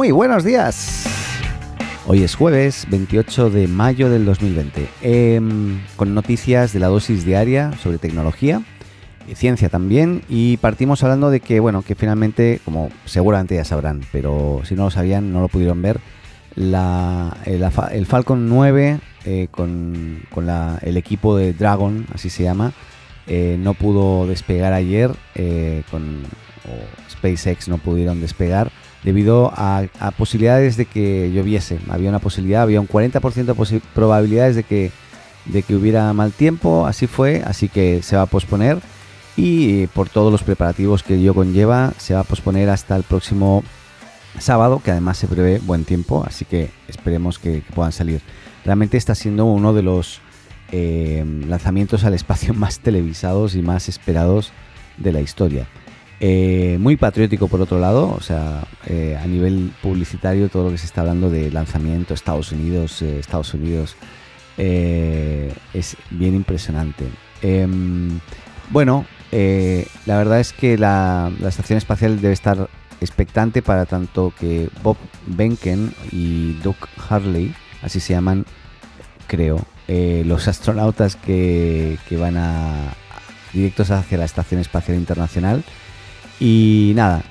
Muy buenos días. Hoy es jueves 28 de mayo del 2020, em, con noticias de la dosis diaria sobre tecnología y ciencia también. Y partimos hablando de que, bueno, que finalmente, como seguramente ya sabrán, pero si no lo sabían, no lo pudieron ver, la, el, Falcon 9 eh, con, el equipo de Dragon, así se llama, eh, no pudo despegar ayer, eh, con SpaceX no pudieron despegar debido a, posibilidades de que lloviese. Había una posibilidad, había un 40% de probabilidades de que, de que hubiera mal tiempo, así fue, así que se va a posponer y por todos los preparativos que ello conlleva, se va a posponer hasta el próximo sábado, que además se prevé buen tiempo, así que esperemos que, puedan salir. Realmente está siendo uno de los eh, lanzamientos al espacio más televisados y más esperados de la historia. Eh, muy patriótico por otro lado, o sea, eh, a nivel publicitario todo lo que se está hablando de lanzamiento, Estados Unidos, eh, Estados Unidos, es bien impresionante. Em, bueno, la verdad es que la, estación espacial debe estar expectante para tanto que Bob Benken y Doug Harley, así se llaman, creo, los astronautas que, que van a directos hacia la Estación Espacial Internacional, y nada,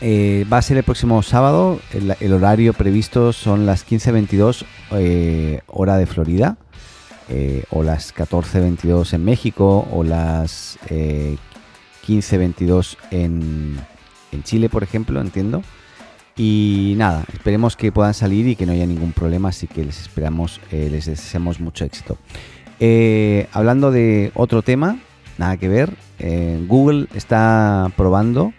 eh, va a ser el próximo sábado. El, horario previsto son las 15.22 eh, hora de Florida, eh, o las 14.22 en México, o las 15.22 en, en Chile, por ejemplo, entiendo. Y nada, esperemos que puedan salir y que no haya ningún problema, así que les esperamos, les deseamos mucho éxito. hablando de otro tema, nada que ver. Eh, Google está probando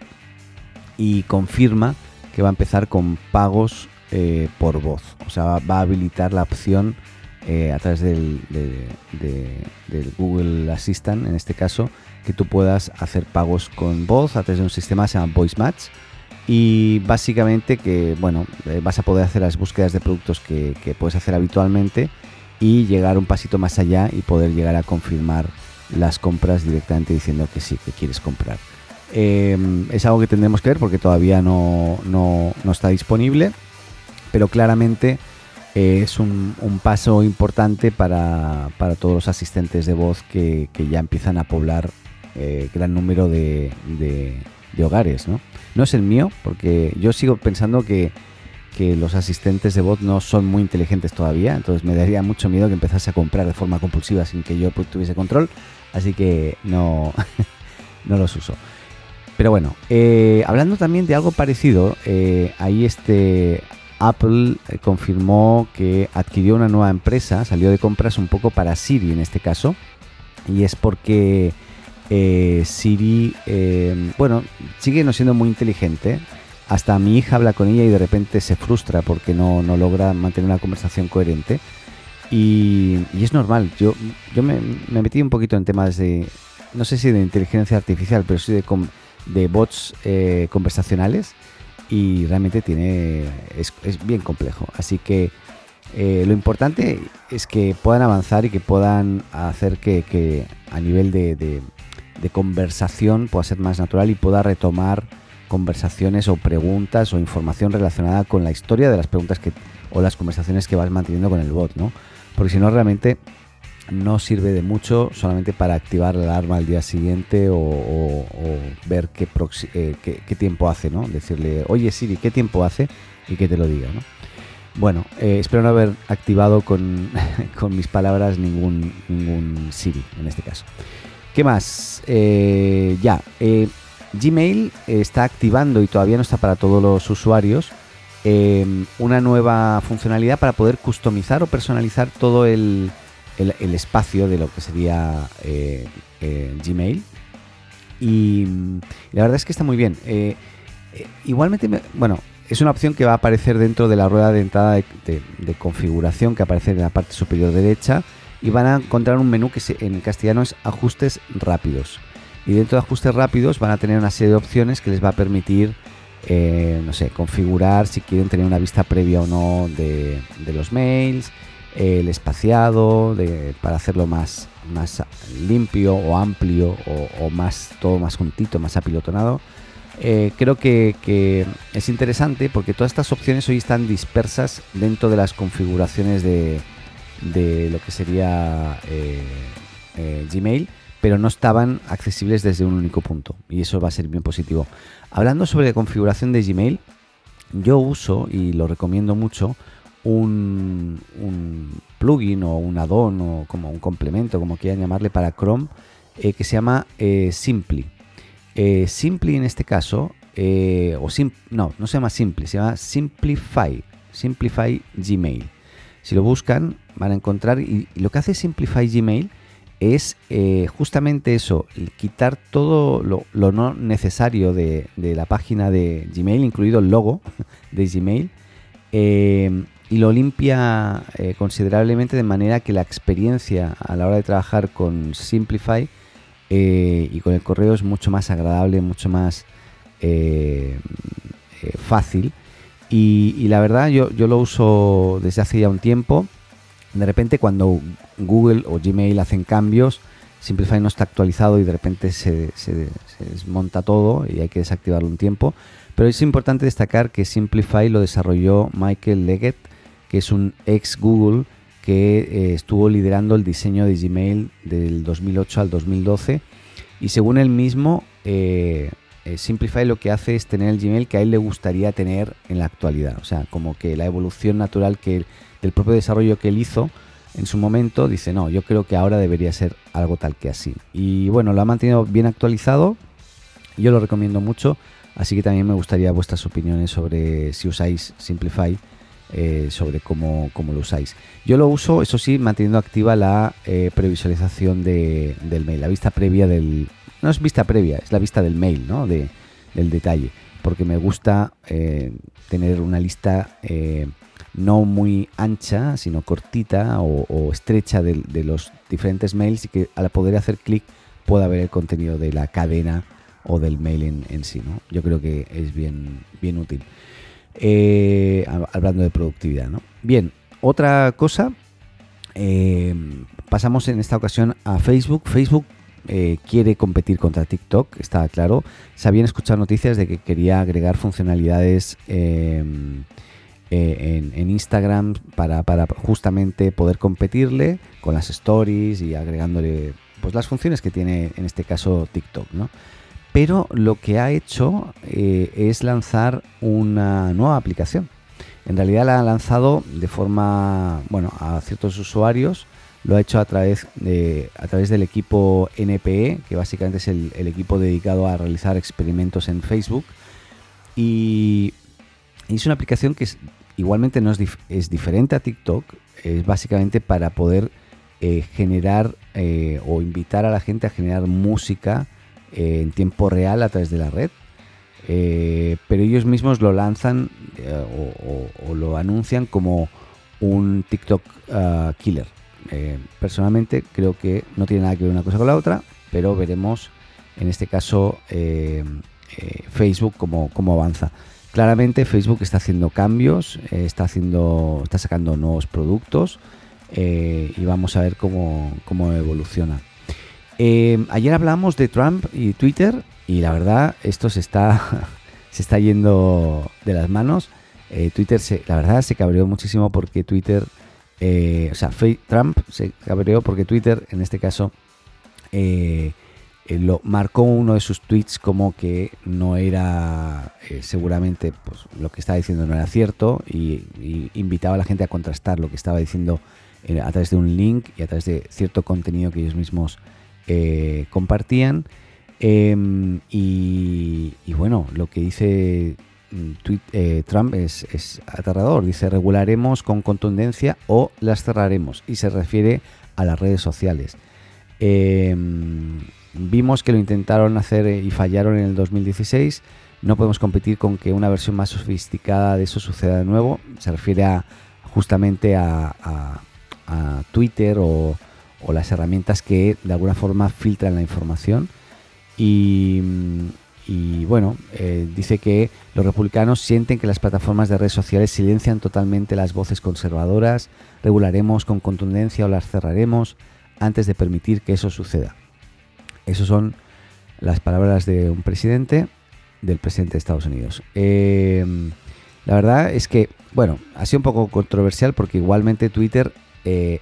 y confirma que va a empezar con pagos eh, por voz. O sea, va a habilitar la opción eh, a través del, del, Google Assistant, en este caso, que tú puedas hacer pagos con voz a través de un sistema que se llama Voice Match. Y básicamente que, bueno, vas a poder hacer las búsquedas de productos que puedes hacer habitualmente y llegar un pasito más allá y poder llegar a confirmar las compras directamente diciendo que sí, que quieres comprar. Em, es algo que tendremos que ver porque todavía no, está disponible, pero claramente eh, es un, paso importante para, todos los asistentes de voz que, ya empiezan a poblar eh, gran número de, hogares. ¿no? no es el mío, porque yo sigo pensando que, que los asistentes de voz no son muy inteligentes todavía, entonces me daría mucho miedo que empezase a comprar de forma compulsiva sin que yo tuviese control así que no, no los uso. Pero bueno, eh, hablando también de algo parecido, eh, ahí este Apple eh, confirmó que adquirió una nueva empresa, salió de compras un poco para Siri en este caso, y es porque Siri, bueno, sigue no siendo muy inteligente. Hasta mi hija habla con ella y de repente se frustra porque no, no logra mantener una conversación coherente. Y, es normal. Yo, yo me, metí un poquito en temas de, no sé si de inteligencia artificial, pero sí de, de bots eh, conversacionales y realmente tiene es, bien complejo. Así que eh, lo importante es que puedan avanzar y que puedan hacer que, a nivel de, de, conversación pueda ser más natural y pueda retomar conversaciones o preguntas o información relacionada con la historia de las preguntas que o las conversaciones que vas manteniendo con el bot, ¿no? Porque si no realmente no sirve de mucho solamente para activar la alarma al día siguiente o, ver eh, qué, tiempo hace, ¿no? Decirle, oye Siri, ¿qué tiempo hace? Y que te lo diga, ¿no? Bueno, eh, espero no haber activado con, mis palabras ningún, ningún Siri en este caso. ¿Qué más? Eh, ya, Gmail está activando y todavía no está para todos los usuarios Em, una nueva funcionalidad para poder customizar o personalizar todo el, espacio de lo que sería eh, eh, Gmail. Y, la verdad es que está muy bien. Eh, igualmente, bueno, es una opción que va a aparecer dentro de la rueda de entrada de, configuración que aparece en la parte superior derecha y van a encontrar un menú que en castellano es ajustes rápidos. Y dentro de ajustes rápidos van a tener una serie de opciones que les va a permitir eh, no sé, configurar si quieren tener una vista previa o no de, los mails, el espaciado, para hacerlo más, más limpio o amplio o, más todo más juntito, más apilotonado. eh, creo que, es interesante porque todas estas opciones hoy están dispersas dentro de las configuraciones de, lo que sería eh, Gmail, pero no estaban accesibles desde un único punto y eso va a ser bien positivo. Hablando sobre configuración de Gmail, yo uso y lo recomiendo mucho un, plugin o un add-on o como un complemento, como quieran llamarle, para Chrome que se llama Simply. Eh, Simply en este caso, eh, o no, no se llama Simply, se llama Simplify, Simplify Gmail. Si lo buscan, van a encontrar, y, lo que hace Simplify Gmail es eh, justamente eso, quitar todo lo, no necesario de, la página de Gmail, incluido el logo de Gmail, y lo limpia considerablemente de manera que la experiencia a la hora de trabajar con Simplify eh, y con el correo es mucho más agradable, mucho más eh, eh, fácil. Y, la verdad yo, yo lo uso desde hace ya un tiempo. De repente cuando Google o Gmail hacen cambios, Simplify no está actualizado y de repente se, desmonta todo y hay que desactivarlo un tiempo. Pero es importante destacar que Simplify lo desarrolló Michael Leggett, que es un ex Google que eh, estuvo liderando el diseño de Gmail del 2008 al 2012 y según él mismo, eh, eh, Simplify lo que hace es tener el Gmail que a él le gustaría tener en la actualidad, o sea, como que la evolución natural que del propio desarrollo que él hizo en su momento, dice, no, yo creo que ahora debería ser algo tal que así. Y bueno, lo ha mantenido bien actualizado, yo lo recomiendo mucho, así que también me gustaría vuestras opiniones sobre si usáis Simplify eh, sobre cómo, lo usáis. Yo lo uso, eso sí, manteniendo activa la eh, previsualización de, del mail, la vista previa del... No es vista previa, es la vista del mail, ¿no? De, del detalle, porque me gusta eh, tener una lista no muy ancha, sino cortita o, estrecha de, los diferentes mails y que al poder hacer clic pueda ver el contenido de la cadena o del mail en, sí, ¿no? Yo creo que es bien, bien útil. Eh, hablando de productividad. ¿no? Bien, otra cosa, eh, pasamos en esta ocasión a Facebook. Facebook eh, quiere competir contra TikTok, está claro. Se habían escuchado noticias de que quería agregar funcionalidades en, Instagram para, para, justamente poder competirle con las stories y agregándole pues las funciones que tiene en este caso TikTok, ¿no? pero lo que ha hecho eh, es lanzar una nueva aplicación. En realidad la ha lanzado de forma, bueno, a ciertos usuarios, lo ha hecho a través, de, a través del equipo NPE, que básicamente es el, equipo dedicado a realizar experimentos en Facebook. Y, es una aplicación que igualmente no es, diferente a TikTok, es básicamente para poder eh, generar eh, o invitar a la gente a generar música eh, en tiempo real a través de la red. Pero ellos mismos lo lanzan o, lo anuncian como un TikTok ah, killer. Personalmente creo que no tiene nada que ver una cosa con la otra, pero veremos en este caso Facebook cómo, cómo, avanza. Claramente Facebook está haciendo cambios, está, haciendo, está sacando nuevos productos y vamos a ver cómo, cómo evoluciona. Eh, ayer hablamos de Trump y Twitter y la verdad esto se está, se está yendo de las manos. Eh, Twitter, se, la verdad, se cabreó muchísimo porque Twitter, eh, o sea, Trump se cabreó porque Twitter, en este caso, lo marcó uno de sus tweets como que no era, seguramente, pues lo que estaba diciendo no era cierto y, invitaba a la gente a contrastar lo que estaba diciendo a través de un link y a través de cierto contenido que ellos mismos eh, compartían. Em, y, bueno, lo que dice mm, eh, Trump es, aterrador. Dice, regularemos con contundencia o las cerraremos. Y se refiere a las redes sociales. Em, vimos que lo intentaron hacer y fallaron en el 2016. No podemos competir con que una versión más sofisticada de eso suceda de nuevo. Se refiere justamente a Twitter o, o las herramientas que de alguna forma filtran la información. Y, bueno, eh, dice que los republicanos sienten que las plataformas de redes sociales silencian totalmente las voces conservadoras, regularemos con contundencia o las cerraremos antes de permitir que eso suceda. Esas son las palabras de un presidente del presidente de Estados Unidos. Em, la verdad es que, bueno, ha sido un poco controversial porque igualmente Twitter eh,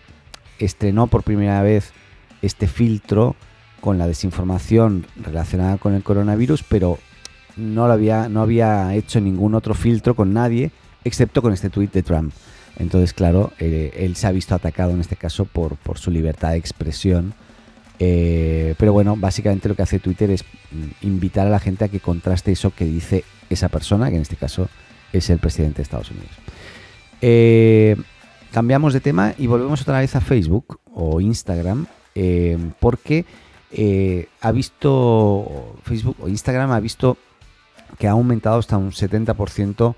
estrenó por primera vez este filtro con la desinformación relacionada con el coronavirus, pero no, lo había, no había hecho ningún otro filtro con nadie, excepto con este tweet de Trump. Entonces, claro, eh, él se ha visto atacado en este caso por, por su libertad de expresión. Eh, pero bueno, básicamente lo que hace Twitter es mm, invitar a la gente a que contraste eso que dice esa persona, que en este caso es el presidente de Estados Unidos. Eh, cambiamos de tema y volvemos otra vez a Facebook o Instagram, porque ha visto Facebook o Instagram ha visto que ha aumentado hasta un 70%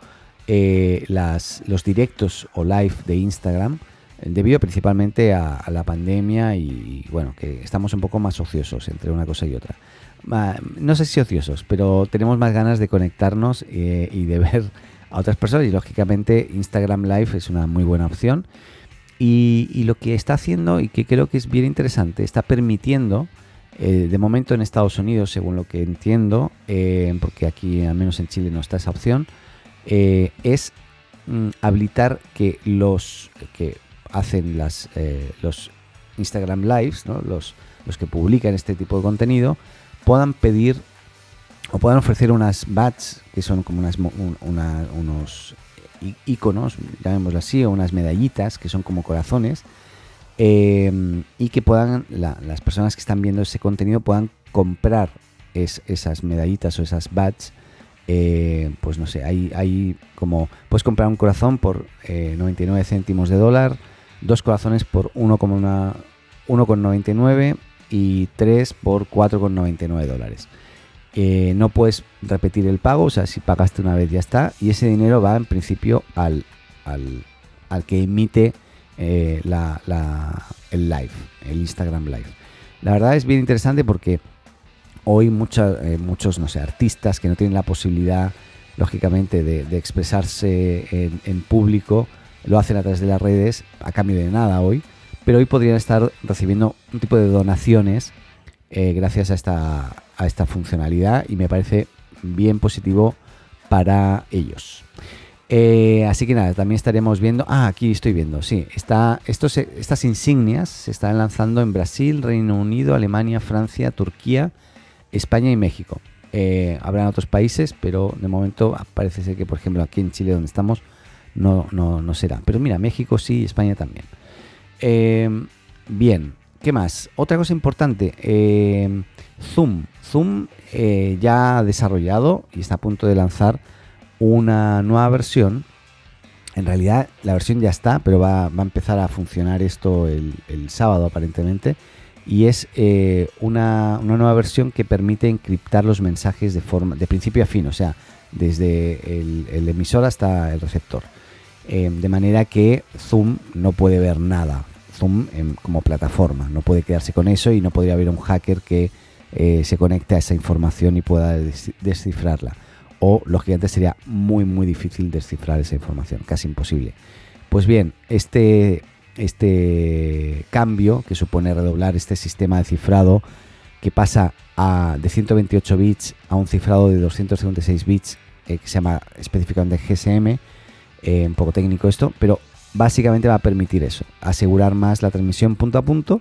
eh, las, los directos o live de Instagram eh, debido principalmente a, la pandemia y, bueno, que estamos un poco más ociosos entre una cosa y otra. No sé si ociosos, pero tenemos más ganas de conectarnos eh, y de ver a otras personas y lógicamente Instagram Live es una muy buena opción. Y, lo que está haciendo y que creo que es bien interesante, está permitiendo, de momento en Estados Unidos, según lo que entiendo, porque aquí al menos en Chile no está esa opción, eh, es mm, habilitar que los que hacen las, eh, los Instagram Lives, los, los que publican este tipo de contenido, puedan pedir o puedan ofrecer unas bats que son como unas, unos iconos, llamémoslo así, o unas medallitas que son como corazones, eh, y que puedan, las personas que están viendo ese contenido puedan comprar esas medallitas o esas bats eh, pues no sé, hay, hay como, puedes comprar un corazón por 99 eh, céntimos de dólar, dos corazones por 1,99 y tres por 4,99 dólares. Eh, no puedes repetir el pago, o sea, si pagaste una vez ya está, y ese dinero va en principio al, al, que emite la, el live, el Instagram Live. La verdad es bien interesante porque hoy eh, muchos, no sé, artistas que no tienen la posibilidad, lógicamente, de, expresarse en, público, lo hacen a través de las redes a cambio de nada hoy, pero hoy podrían estar recibiendo un tipo de donaciones eh, gracias a esta funcionalidad y me parece bien positivo para ellos. Eh, así que nada, también estaremos viendo. Ah, aquí estoy viendo, sí. Está, estos, estas insignias se están lanzando en Brasil, Reino Unido, Alemania, Francia, Turquía España y México. Eh, habrá otros países, pero de momento parece ser que, por ejemplo, aquí en Chile, donde estamos, no, no, será. Pero mira, México sí, España también. Em, bien, ¿qué más? Otra cosa importante, em, Zoom. Zoom eh, ya ha desarrollado y está a punto de lanzar una nueva versión. En realidad la versión ya está, pero va, a empezar a funcionar esto el, sábado aparentemente y es eh, una, nueva versión que permite encriptar los mensajes de forma de principio a fin, o sea, desde el, emisor hasta el receptor. Eh, de manera que Zoom no puede ver nada, Zoom como plataforma, no puede quedarse con eso y no podría haber un hacker que eh, se conecte a esa información y pueda descifrarla. O, lógicamente, sería muy, muy difícil descifrar esa información, casi imposible. Pues bien, este este cambio que supone redoblar este sistema de cifrado que pasa a, de 128 bits a un cifrado de 256 bits eh, que se llama específicamente GSM, eh, un poco técnico esto, pero básicamente va a permitir eso, asegurar más la transmisión punto a punto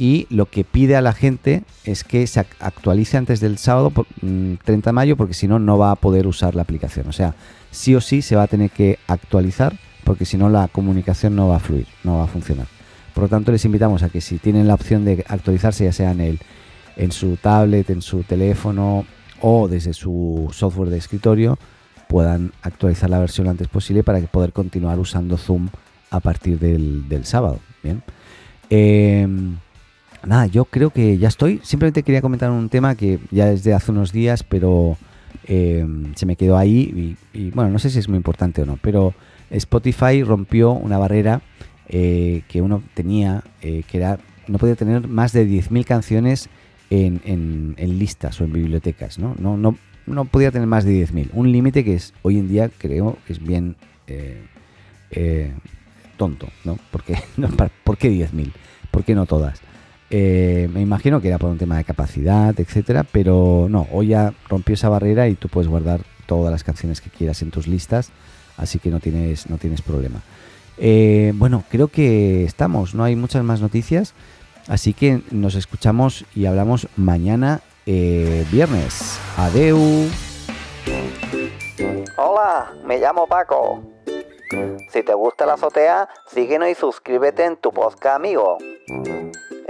y lo que pide a la gente es que se actualice antes del sábado 30 mm, de mayo porque si no no va a poder usar la aplicación, o sea, sí o sí se va a tener que actualizar porque si no la comunicación no va a fluir, no va a funcionar. Por lo tanto, les invitamos a que si tienen la opción de actualizarse, ya sea en, el, en su tablet, en su teléfono o desde su software de escritorio, puedan actualizar la versión lo antes posible para poder continuar usando Zoom a partir del, sábado. Bien. Em, nada, yo creo que ya estoy. Simplemente quería comentar un tema que ya desde hace unos días, pero em, se me quedó ahí y, bueno, no sé si es muy importante o no, pero Spotify rompió una barrera eh, que uno tenía, eh, que era no podía tener más de 10.000 canciones en, listas o en bibliotecas, ¿no? No, no, no podía tener más de 10.000. Un límite que es hoy en día creo que es bien eh, tonto, ¿no? Porque, ¿Por qué 10.000? ¿Por qué no todas? Eh, me imagino que era por un tema de capacidad, etcétera, pero no, hoy ya rompió esa barrera y tú puedes guardar todas las canciones que quieras en tus listas, así que no tienes, no tienes problema. Eh, bueno, creo que estamos, no hay muchas más noticias, así que nos escuchamos y hablamos mañana eh, viernes. Adeu. Hola, me llamo Paco. Si te gusta la azotea, síguenos y suscríbete en tu podcast amigo.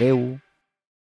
Adeu.